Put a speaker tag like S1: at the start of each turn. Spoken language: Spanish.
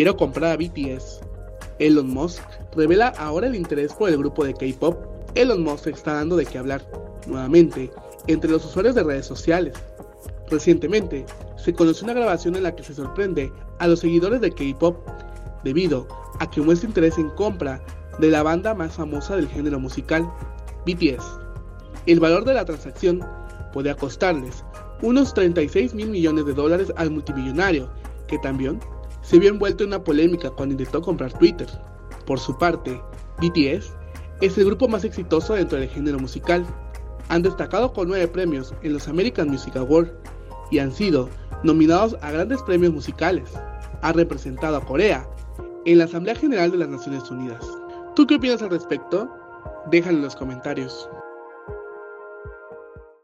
S1: Quiero comprar a BTS. Elon Musk revela ahora el interés por el grupo de K-pop. Elon Musk está dando de qué hablar, nuevamente, entre los usuarios de redes sociales. Recientemente, se conoció una grabación en la que se sorprende a los seguidores de K-pop debido a que muestra interés en compra de la banda más famosa del género musical, BTS. El valor de la transacción podría costarles unos 36 mil millones de dólares al multimillonario, que también se vio envuelto en una polémica cuando intentó comprar Twitter. Por su parte, BTS es el grupo más exitoso dentro del género musical. Han destacado con nueve premios en los American Music Awards y han sido nominados a grandes premios musicales. Ha representado a Corea en la Asamblea General de las Naciones Unidas. ¿Tú qué opinas al respecto? Déjalo en los comentarios.